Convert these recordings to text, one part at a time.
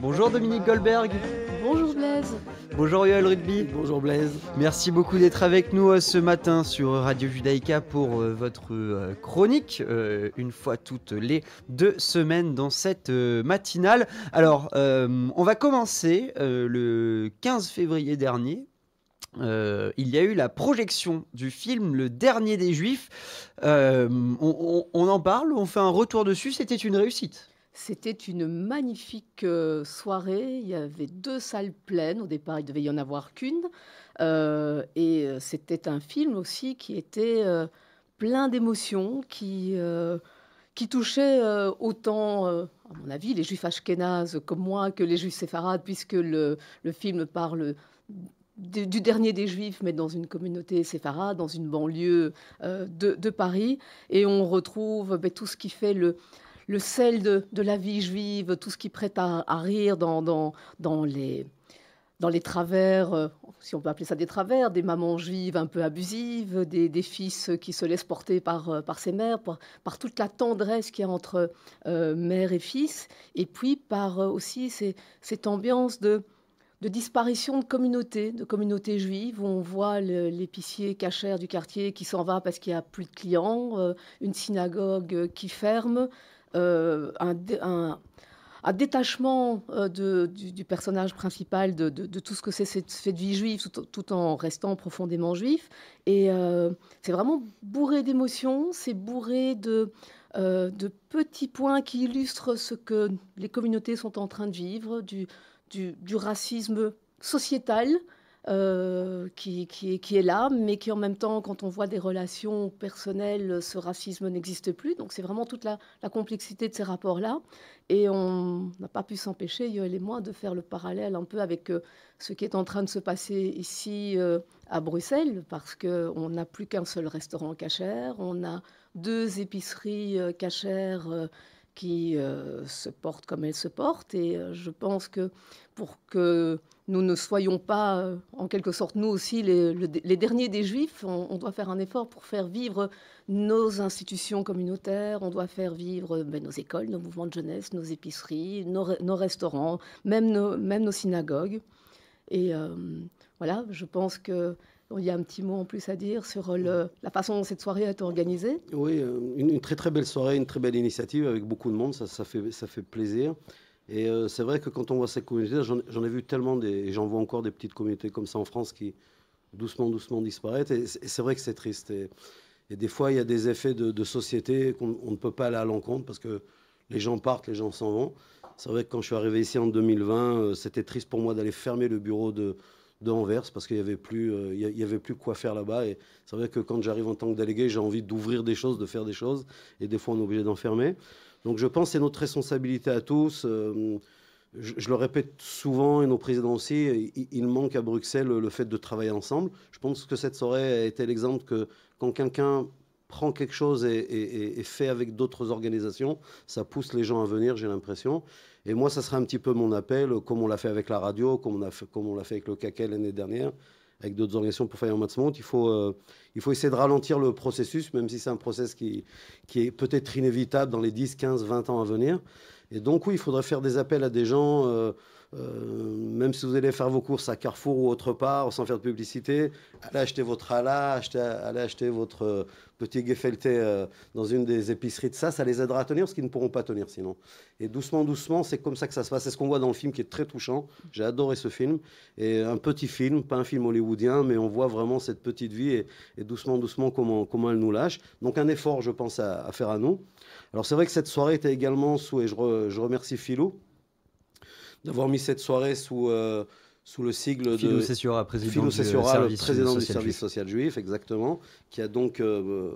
Bonjour Dominique Goldberg. Bonjour Blaise. Bonjour Yoel Rugby. Bonjour Blaise. Merci beaucoup d'être avec nous euh, ce matin sur Radio Judaïka pour euh, votre euh, chronique, une fois toutes les deux semaines dans cette matinale. Alors, on va commencer le 15 février dernier. il y a eu la projection du film Le Dernier des Juifs. on, en parle, on fait un retour dessus, c'était une réussite. C'était une magnifique euh, soirée. Il y avait deux salles pleines. Au départ, il devait y en avoir qu'une. Euh, et euh, c'était un film aussi qui était plein d'émotions, qui, qui touchait autant, à mon avis, les juifs ashkénazes comme moi que les juifs séfarades, puisque le, le film parle du, dernier des juifs, mais dans une communauté séfarade, dans une banlieue de, Paris. Et on retrouve ben, tout ce qui fait le le sel de, la vie juive, tout ce qui prête à, rire dans, les travers, euh, si on peut appeler ça des travers, des mamans juives un peu abusives, des, fils qui se laissent porter par, euh, par ses mères, par, toute la tendresse qu'il y a entre euh, mère et fils, et puis par aussi cette ambiance de, de disparition de communautés, de communautés juives, où on voit l'épicier cachère du quartier qui s'en va parce qu'il n'y a plus de clients, une synagogue qui ferme, euh, un, détachement euh, du, personnage principal de, tout ce que c'est cette, vie juive, tout, en restant profondément juif. Et euh, c'est vraiment bourré d'émotions, c'est bourré de, de petits points qui illustrent ce que les communautés sont en train de vivre, du, du racisme sociétal, euh, qui, est là, mais qui en même temps, quand on voit des relations personnelles, ce racisme n'existe plus. Donc c'est vraiment toute la, complexité de ces rapports-là. Et on n'a pas pu s'empêcher, Yoël et moi, de faire le parallèle un peu avec euh, ce qui est en train de se passer ici euh, à Bruxelles, parce qu'on n'a plus qu'un seul restaurant cachère, on a deux épiceries cachères qui se portent comme elles se portent. Et je pense que pour que nous ne soyons pas, euh, en quelque sorte, nous aussi, les, derniers des Juifs. On, doit faire un effort pour faire vivre nos institutions communautaires, on doit faire vivre ben, nos écoles, nos mouvements de jeunesse, nos épiceries, nos, restaurants, même nos, même nos synagogues. Et euh, voilà, je pense que il y a un petit mot en plus à dire sur le, la façon dont cette soirée a été organisée. Oui, euh, une, très très belle soirée, une très belle initiative avec beaucoup de monde, ça, ça, fait, ça fait plaisir. Et euh, c'est vrai que quand on voit ces communautés, j'en ai vu tellement, des, et j'en vois encore des petites communautés comme ça en France qui doucement, doucement disparaissent. Et c'est vrai que c'est triste. Et, des fois, il y a des effets de, société qu'on ne peut pas aller à l'encontre parce que les gens partent, les gens s'en vont. C'est vrai que quand je suis arrivé ici en 2020, euh, c'était triste pour moi d'aller fermer le bureau de, de Anvers parce qu'il n'y avait, plus, euh, il avait plus quoi faire là-bas. Et c'est vrai que quand j'arrive en tant que délégué, j'ai envie d'ouvrir des choses, de faire des choses. Et des fois, on est obligé d'enfermer. Donc je pense que c'est notre responsabilité à tous. Euh, je, le répète souvent, et nos présidents aussi, il, manque à Bruxelles le fait de travailler ensemble. Je pense que cette soirée a été l'exemple que quand quelqu'un prend quelque chose et, fait avec d'autres organisations, ça pousse les gens à venir, j'ai l'impression. Et moi, ça serait un petit peu mon appel, comme on l'a fait avec la radio, comme on, a fait, comme on l'a fait avec le CACA l'année dernière avec d'autres organisations pour faire un match il faut, euh, il faut essayer de ralentir le processus, même si c'est un processus qui, qui est peut-être inévitable dans les 10, 15, 20 ans à venir. Et donc, oui, il faudrait faire des appels à des gens. Euh, euh, même si vous allez faire vos courses à Carrefour ou autre part, sans faire de publicité, allez acheter votre ala, allez acheter votre euh, petit gefelté euh, dans une des épiceries de ça, ça les aidera à tenir parce qu'ils ne pourront pas tenir sinon. Et doucement, doucement, c'est comme ça que ça se passe. C'est ce qu'on voit dans le film qui est très touchant. J'ai adoré ce film. Et un petit film, pas un film hollywoodien, mais on voit vraiment cette petite vie et, doucement, doucement comment, comment elle nous lâche. Donc un effort, je pense, à, faire à nous. Alors c'est vrai que cette soirée était également sous, et je, je remercie Philou, d'avoir mis cette soirée sous, euh, sous le sigle de Cessura, président, du, service président du service social juif, exactement, qui a donc euh,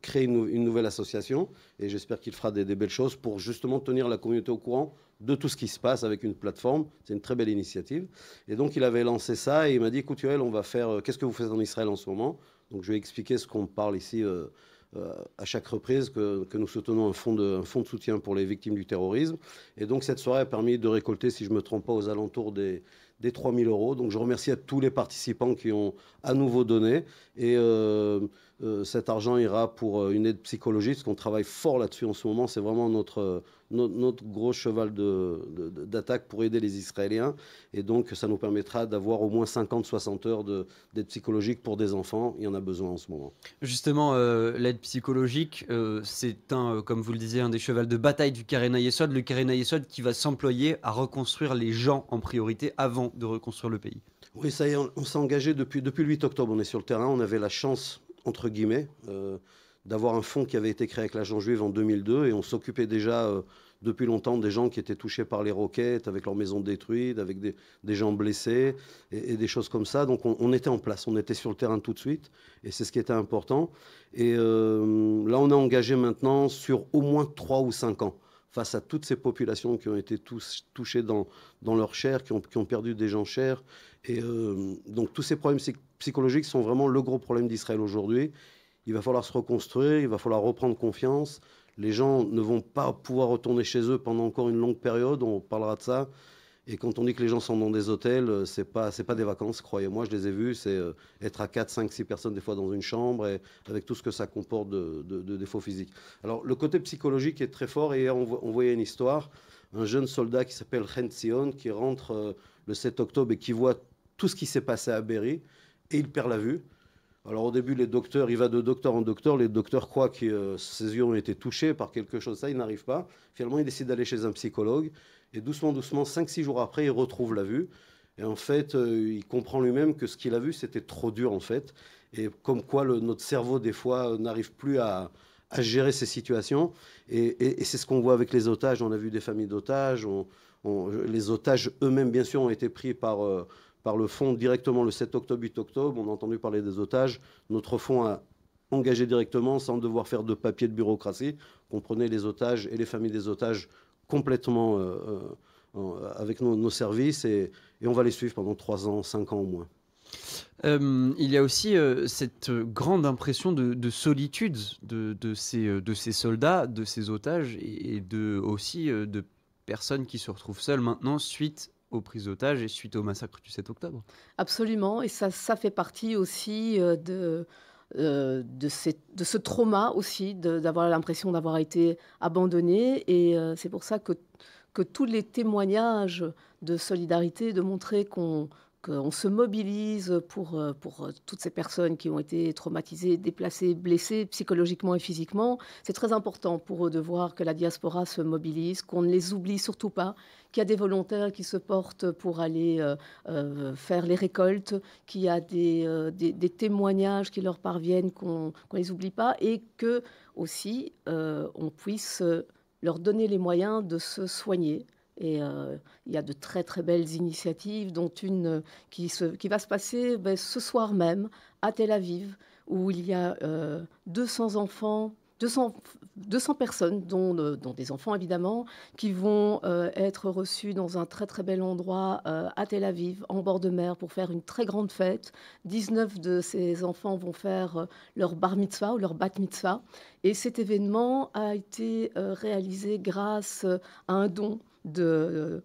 créé une, nouvelle association. Et j'espère qu'il fera des, belles choses pour justement tenir la communauté au courant de tout ce qui se passe avec une plateforme. C'est une très belle initiative. Et donc, il avait lancé ça et il m'a dit, écoute, on va faire, euh, qu'est-ce que vous faites en Israël en ce moment? Donc, je vais expliquer ce qu'on parle ici. Euh, à chaque reprise que, nous soutenons un fonds, de, fonds de soutien pour les victimes du terrorisme. Et donc cette soirée a permis de récolter, si je ne me trompe pas, aux alentours des, des 3 000 euros. Donc je remercie à tous les participants qui ont à nouveau donné. Et euh, euh, cet argent ira pour une aide psychologique, parce qu'on travaille fort là-dessus en ce moment. C'est vraiment notre, notre, gros cheval d'attaque pour aider les Israéliens. Et donc, ça nous permettra d'avoir au moins 50-60 heures d'aide psychologique pour des enfants. Il y en a besoin en ce moment. Justement, euh, l'aide psychologique, euh, c'est un, comme vous le disiez, un des chevals de bataille du Karena Yesod. Le Karena Yesod qui va s'employer à reconstruire les gens en priorité avant de reconstruire le pays. Oui, ça y est, on, s'est engagé depuis, depuis le 8 octobre. On est sur le terrain. On avait la chance, entre guillemets, euh, d'avoir un fonds qui avait été créé avec l'agent juive en 2002 et on s'occupait déjà euh, depuis longtemps des gens qui étaient touchés par les roquettes, avec leurs maisons détruites, avec des, gens blessés et, des choses comme ça. Donc on, était en place, on était sur le terrain tout de suite et c'est ce qui était important. Et euh, là, on est engagé maintenant sur au moins 3 ou 5 ans face à toutes ces populations qui ont été tous, touchées dans, dans leur chair, qui ont, qui ont perdu des gens chers. Et euh, donc tous ces problèmes psychologiques sont vraiment le gros problème d'Israël aujourd'hui. Il va falloir se reconstruire, il va falloir reprendre confiance. Les gens ne vont pas pouvoir retourner chez eux pendant encore une longue période, on parlera de ça. Et quand on dit que les gens sont dans des hôtels, euh, c'est pas pas des vacances, croyez-moi, je les ai vus, c'est euh, être à 4, 5, 6 personnes des fois dans une chambre et avec tout ce que ça comporte de, défauts physiques. Alors le côté psychologique est très fort et on, on voyait une histoire, un jeune soldat qui s'appelle Sion qui rentre euh, le 7 octobre et qui voit tout ce qui s'est passé à Berry et il perd la vue. Alors au début, les docteurs, il va de docteur en docteur, les docteurs croient que ses yeux ont été touchés par quelque chose, ça, il n'arrive pas. Finalement, il décide d'aller chez un psychologue. Et doucement, doucement, 5-6 jours après, il retrouve la vue. Et en fait, euh, il comprend lui-même que ce qu'il a vu, c'était trop dur, en fait. Et comme quoi, le, notre cerveau, des fois, n'arrive plus à, gérer ces situations. Et, c'est ce qu'on voit avec les otages. On a vu des familles d'otages. les otages eux-mêmes, bien sûr, ont été pris par, euh, par le fonds directement le 7 octobre, 8 octobre. On a entendu parler des otages. Notre fonds a engagé directement, sans devoir faire de papier de bureaucratie. Prenait les otages et les familles des otages complètement euh, euh, avec nos, services et, on va les suivre pendant 3 ans, 5 ans au moins. Euh, il y a aussi cette grande impression de, solitude de, ces, soldats, de ces otages et, aussi de personnes qui se retrouvent seules maintenant suite aux prises d'otages et suite au massacre du 7 octobre. Absolument, et ça, ça fait partie aussi de, euh, de, de, ce trauma aussi, d'avoir l'impression d'avoir été abandonné. Et euh, c'est pour ça que, que tous les témoignages de solidarité, de montrer qu'on qu'on se mobilise pour, euh, pour toutes ces personnes qui ont été traumatisées, déplacées, blessées psychologiquement et physiquement. C'est très important pour eux de voir que la diaspora se mobilise, qu'on ne les oublie surtout pas, qu'il y a des volontaires qui se portent pour aller euh, euh, faire les récoltes, qu'il y a des, des, témoignages qui leur parviennent, qu'on ne les oublie pas, et que aussi on puisse leur donner les moyens de se soigner et euh, il y a de très très belles initiatives, dont une euh, qui, va se passer ben, ce soir même à Tel Aviv, où il y a 200 euh, enfants 200, 200 personnes, dont, des enfants évidemment, qui vont être reçus dans un très très bel endroit à Tel Aviv, en bord de mer, pour faire une très grande fête. 19 de ces enfants vont faire leur bar mitzvah ou leur bat mitzvah. Et cet événement a été réalisé grâce à un don d'un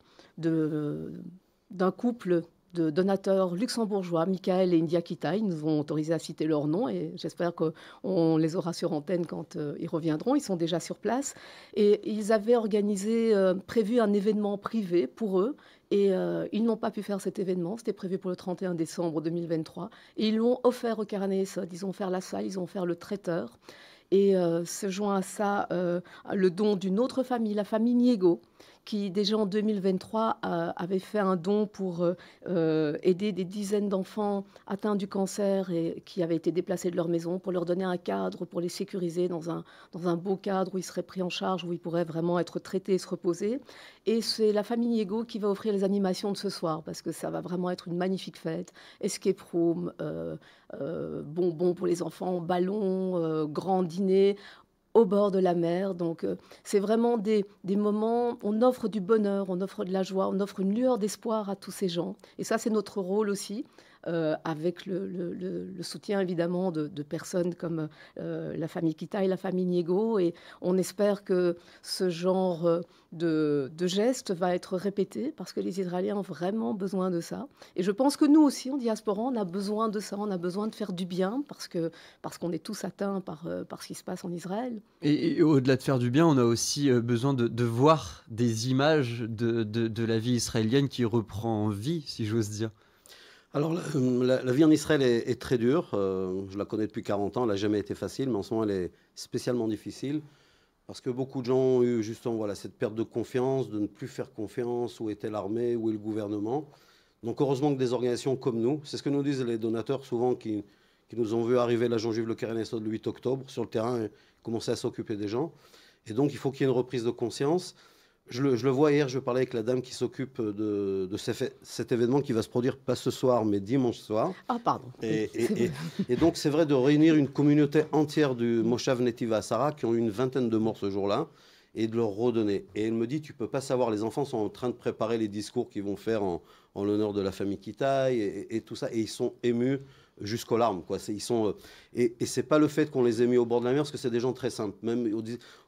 couple de donateurs luxembourgeois, Michael et India Kita. Ils nous ont autorisé à citer leur nom et j'espère qu'on les aura sur antenne quand euh, ils reviendront. Ils sont déjà sur place. Et ils avaient organisé, euh, prévu un événement privé pour eux. Et euh, ils n'ont pas pu faire cet événement. C'était prévu pour le 31 décembre 2023. Et ils l'ont offert au Sod. Ils ont offert la salle, ils ont offert le traiteur. Et se joint à ça le don d'une autre famille, la famille Niego, qui déjà en 2023 avait fait un don pour euh, euh, aider des dizaines d'enfants atteints du cancer et qui avaient été déplacés de leur maison, pour leur donner un cadre, pour les sécuriser dans un, dans un beau cadre où ils seraient pris en charge, où ils pourraient vraiment être traités et se reposer. Et c'est la famille Niego qui va offrir les animations de ce soir, parce que ça va vraiment être une magnifique fête. Escape room, euh, bonbons pour les enfants, ballons, grand dîner au bord de la mer. Donc euh, c'est vraiment des, des, moments, on offre du bonheur, on offre de la joie, on offre une lueur d'espoir à tous ces gens. Et ça, c'est notre rôle aussi. Avec le, soutien évidemment de, personnes comme la famille Kita et la famille Niego. Et on espère que ce genre de, de geste va être répété parce que les Israéliens ont vraiment besoin de ça. Et je pense que nous aussi, en diaspora, on a besoin de ça, on a besoin de faire du bien parce que parce qu'on est tous atteints par, euh, par ce qui se passe en Israël. Et, au-delà de faire du bien, on a aussi euh, besoin de, voir des images de, de, la vie israélienne qui reprend vie, si j'ose dire. Alors, la, vie en Israël est, très dure. Euh, je la connais depuis 40 ans. Elle n'a jamais été facile, mais en ce moment, elle est spécialement difficile. Parce que beaucoup de gens ont eu justement voilà, cette perte de confiance, de ne plus faire confiance, où était l'armée, où est le gouvernement. Donc heureusement que des organisations comme nous, c'est ce que nous disent les donateurs souvent qui, nous ont vu arriver l'agent juif Le le 8 octobre sur le terrain et commencer à s'occuper des gens. Et donc il faut qu'il y ait une reprise de conscience. Je le, je le, vois hier, je parlais avec la dame qui s'occupe de, de cet événement qui va se produire pas ce soir, mais dimanche soir. Ah, pardon. Et, et, et donc, c'est vrai de réunir une communauté entière du Moshav Netiva Sarah, qui ont eu une vingtaine de morts ce jour-là, et de leur redonner. Et elle me dit, tu peux pas savoir, les enfants sont en train de préparer les discours qu'ils vont faire en, en l'honneur de la famille Kitaï et, tout ça, et ils sont émus jusqu'aux larmes. Quoi. Ils sont, euh, et, et c'est pas le fait qu'on les ait mis au bord de la mer, parce que c'est des gens très simples. Même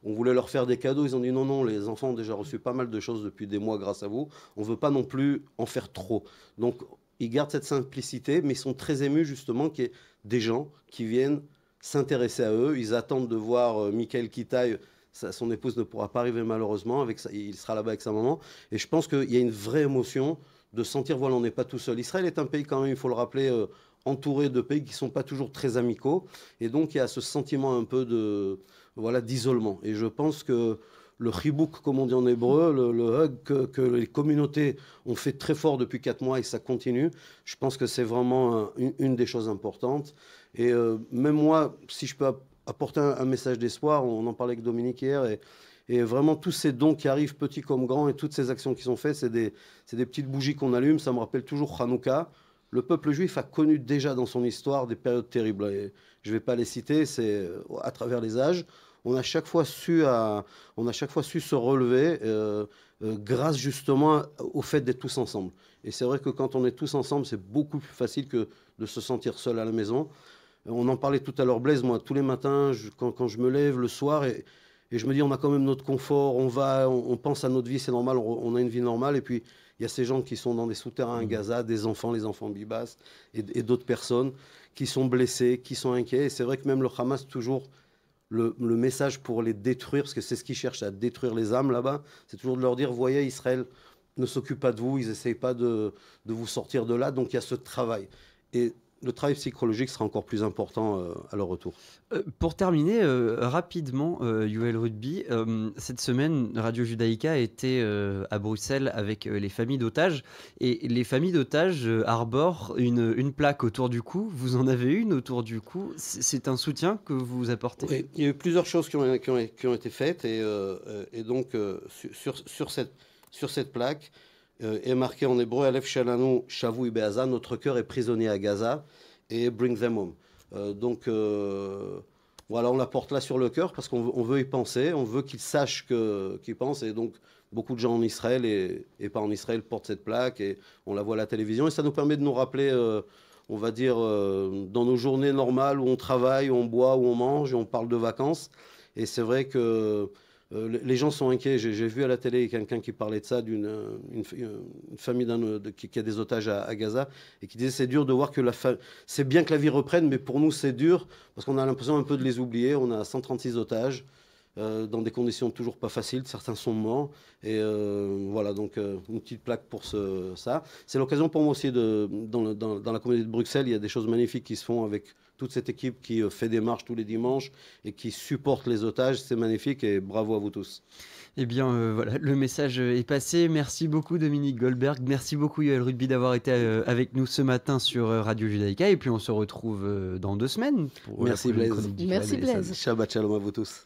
on voulait leur faire des cadeaux, ils ont dit non, non, les enfants ont déjà reçu pas mal de choses depuis des mois grâce à vous. On veut pas non plus en faire trop. Donc ils gardent cette simplicité, mais ils sont très émus justement qu'il y ait des gens qui viennent s'intéresser à eux. Ils attendent de voir euh, Michael Kitaï. Son épouse ne pourra pas arriver malheureusement, avec il sera là-bas avec sa maman. Et je pense qu'il y a une vraie émotion de sentir, voilà, on n'est pas tout seul. Israël est un pays quand même, il faut le rappeler, euh, entouré de pays qui ne sont pas toujours très amicaux. Et donc, il y a ce sentiment un peu de voilà d'isolement. Et je pense que le chibouk, comme on dit en hébreu, le, hug que, les communautés ont fait très fort depuis quatre mois et ça continue, je pense que c'est vraiment une, des choses importantes. Et euh, même moi, si je peux apporter un, message d'espoir, on en parlait avec Dominique hier, et, vraiment tous ces dons qui arrivent, petits comme grands, et toutes ces actions qui sont faites, c'est des, des, petites bougies qu'on allume. Ça me rappelle toujours Hanouka le peuple juif a connu déjà dans son histoire des périodes terribles. je ne vais pas les citer, c'est euh, à travers les âges. On a chaque fois su, on a chaque fois su se relever euh, euh, grâce justement au fait d'être tous ensemble. Et c'est vrai que quand on est tous ensemble, c'est beaucoup plus facile que de se sentir seul à la maison. On en parlait tout à l'heure, Blaise, moi, tous les matins, quand, je me lève le soir, et, je me dis, on a quand même notre confort, on va, on, pense à notre vie, c'est normal, on, a une vie normale, et puis il y a ces gens qui sont dans des souterrains à mmh. Gaza, des enfants, les enfants Bibas, et, et d'autres personnes qui sont blessés, qui sont inquiets. Et c'est vrai que même le Hamas, toujours le, message pour les détruire, parce que c'est ce qu'ils cherchent à détruire les âmes là-bas, c'est toujours de leur dire, voyez, Israël ne s'occupe pas de vous, ils n'essayent pas de, de, vous sortir de là, donc il y a ce travail. Et le travail psychologique sera encore plus important euh, à leur retour. Euh, pour terminer euh, rapidement, Yuel Rugby, cette semaine, Radio Judaïka était à Bruxelles avec les familles d'otages et les familles d'otages arborent une, une, plaque autour du cou. Vous en avez une autour du cou. C'est un soutien que vous apportez? Oui, Il y a eu plusieurs choses qui ont, qui ont, qui ont été faites et, et donc sur, sur, cette, sur cette plaque, est marqué en hébreu Aleph Shalanu Shavu Be'aza, notre cœur est prisonnier à Gaza, et Bring them home. Euh, donc euh, voilà, on la porte là sur le cœur parce qu'on veut y penser, on veut qu'ils sachent qu'ils pensent, et donc beaucoup de gens en Israël et, pas en Israël portent cette plaque, et on la voit à la télévision, et ça nous permet de nous rappeler on va dire, dans nos journées normales où on travaille, où on boit, où on mange, et on parle de vacances. Et c'est vrai que euh, les gens sont inquiets. J'ai vu à la télé quelqu'un qui parlait de ça, d'une une, famille qui, a des otages à, Gaza, et qui disait c'est dur de voir que la c'est bien que la vie reprenne, mais pour nous c'est dur parce qu'on a l'impression un peu de les oublier. On a 136 otages. Euh, dans des conditions toujours pas faciles. Certains sont morts. Et euh, voilà, donc une petite plaque pour ce, ça. C'est l'occasion pour moi aussi, de, dans, dans, la communauté de Bruxelles, il y a des choses magnifiques qui se font avec toute cette équipe qui euh, fait des marches tous les dimanches et qui supporte les otages. C'est magnifique et bravo à vous tous. Eh bien, euh, voilà, le message est passé. Merci beaucoup, Dominique Goldberg. Merci beaucoup, Yoel Rugby, d'avoir été euh, avec nous ce matin sur Radio Judaïka. Et puis, on se retrouve dans deux semaines. Pour Merci, Blaise. Merci, Blaise. Shabbat shalom à vous tous.